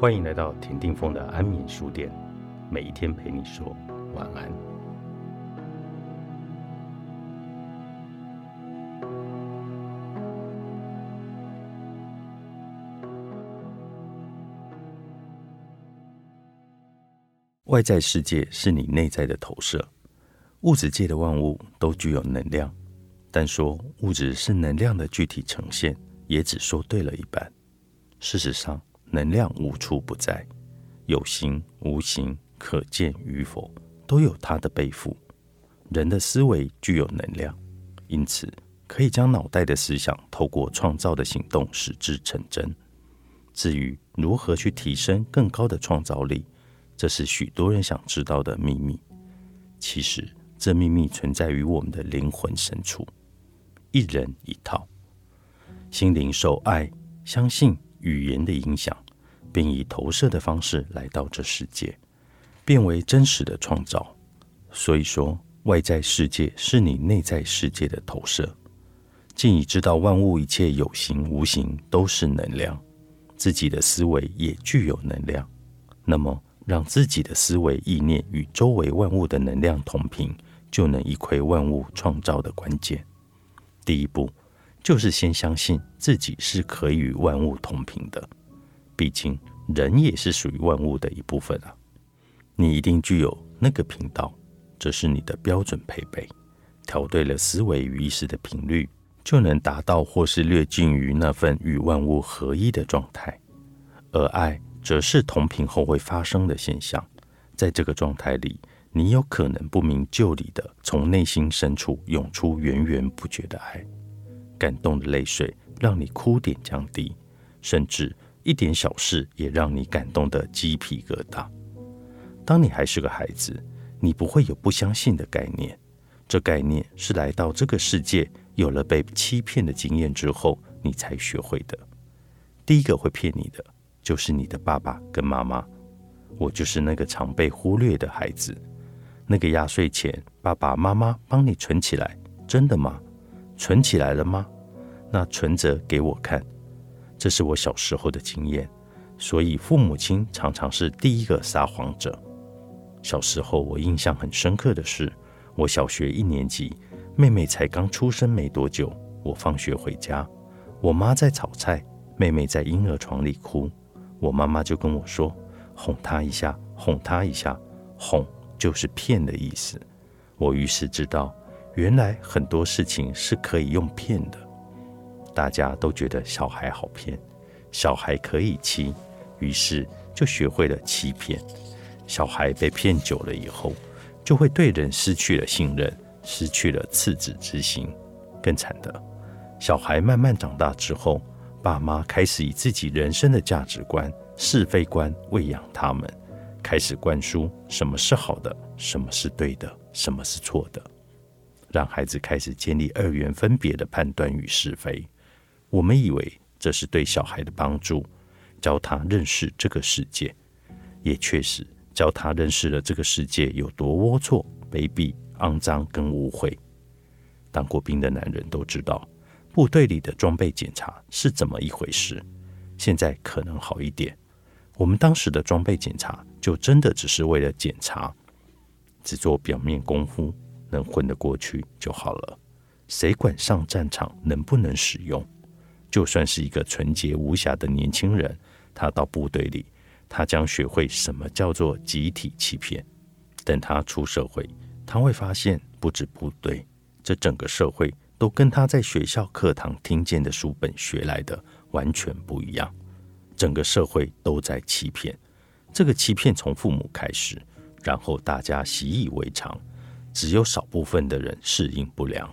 欢迎来到田定峰的安眠书店，每一天陪你说晚安。外在世界是你内在的投射，物质界的万物都具有能量，但说物质是能量的具体呈现，也只说对了一半。事实上，能量无处不在，有形无形，可见与否，都有它的背负。人的思维具有能量，因此可以将脑袋的思想透过创造的行动使之成真。至于如何去提升更高的创造力，这是许多人想知道的秘密。其实，这秘密存在于我们的灵魂深处。一人一套，心灵受爱、相信。语言的影响，并以投射的方式来到这世界，变为真实的创造。所以说，外在世界是你内在世界的投射。既已知道万物一切有形无形都是能量，自己的思维也具有能量，那么让自己的思维意念与周围万物的能量同频，就能一窥万物创造的关键。第一步。就是先相信自己是可以与万物同频的，毕竟人也是属于万物的一部分啊。你一定具有那个频道，这是你的标准配备。调对了思维与意识的频率，就能达到或是略近于那份与万物合一的状态。而爱则是同频后会发生的现象，在这个状态里，你有可能不明就里的从内心深处涌出源源不绝的爱。感动的泪水让你哭点降低，甚至一点小事也让你感动的鸡皮疙瘩。当你还是个孩子，你不会有不相信的概念，这概念是来到这个世界有了被欺骗的经验之后，你才学会的。第一个会骗你的就是你的爸爸跟妈妈。我就是那个常被忽略的孩子，那个压岁钱爸爸妈妈帮你存起来，真的吗？存起来了吗？那存折给我看。这是我小时候的经验，所以父母亲常常是第一个撒谎者。小时候我印象很深刻的是，我小学一年级，妹妹才刚出生没多久。我放学回家，我妈在炒菜，妹妹在婴儿床里哭。我妈妈就跟我说：“哄她一下，哄她一下，哄就是骗的意思。”我于是知道。原来很多事情是可以用骗的，大家都觉得小孩好骗，小孩可以欺，于是就学会了欺骗。小孩被骗久了以后，就会对人失去了信任，失去了赤子之心。更惨的，小孩慢慢长大之后，爸妈开始以自己人生的价值观、是非观喂养他们，开始灌输什么是好的，什么是对的，什么是错的。让孩子开始建立二元分别的判断与是非，我们以为这是对小孩的帮助，教他认识这个世界，也确实教他认识了这个世界有多龌龊、卑鄙、肮脏跟污秽。当过兵的男人都知道，部队里的装备检查是怎么一回事。现在可能好一点，我们当时的装备检查就真的只是为了检查，只做表面功夫。能混得过去就好了，谁管上战场能不能使用？就算是一个纯洁无瑕的年轻人，他到部队里，他将学会什么叫做集体欺骗。等他出社会，他会发现，不止部队，这整个社会都跟他在学校课堂听见的书本学来的完全不一样。整个社会都在欺骗，这个欺骗从父母开始，然后大家习以为常。只有少部分的人适应不良。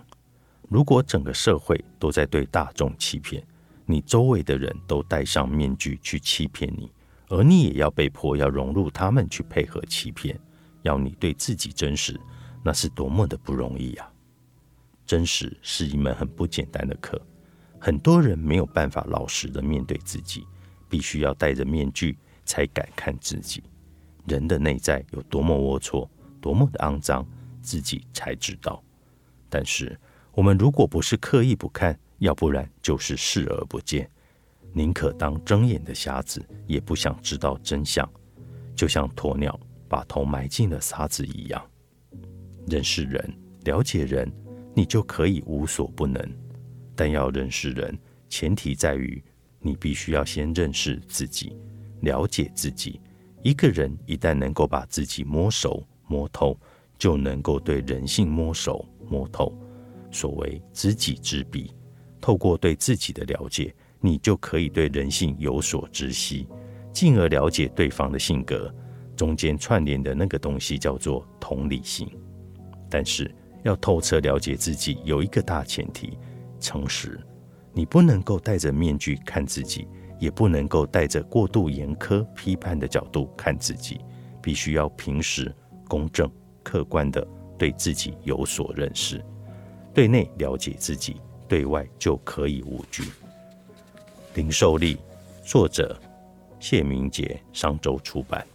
如果整个社会都在对大众欺骗，你周围的人都戴上面具去欺骗你，而你也要被迫要融入他们去配合欺骗，要你对自己真实，那是多么的不容易啊！真实是一门很不简单的课，很多人没有办法老实的面对自己，必须要戴着面具才敢看自己。人的内在有多么龌龊，多么的肮脏。自己才知道，但是我们如果不是刻意不看，要不然就是视而不见。宁可当睁眼的瞎子，也不想知道真相，就像鸵鸟把头埋进了沙子一样。认识人，了解人，你就可以无所不能。但要认识人，前提在于你必须要先认识自己，了解自己。一个人一旦能够把自己摸熟摸透，就能够对人性摸熟摸透。所谓知己知彼，透过对自己的了解。你就可以对人性有所知悉，进而了解对方的性格。中间串联的那个东西叫做同理心。但是要透彻了解自己，有一个大前提：诚实。你不能够戴着面具看自己，也不能够带着过度严苛批判的角度看自己。必须要平时、公正、客观的对自己有所认识，对内了解自己，对外就可以无惧。零售力，作者谢明杰，商周出版。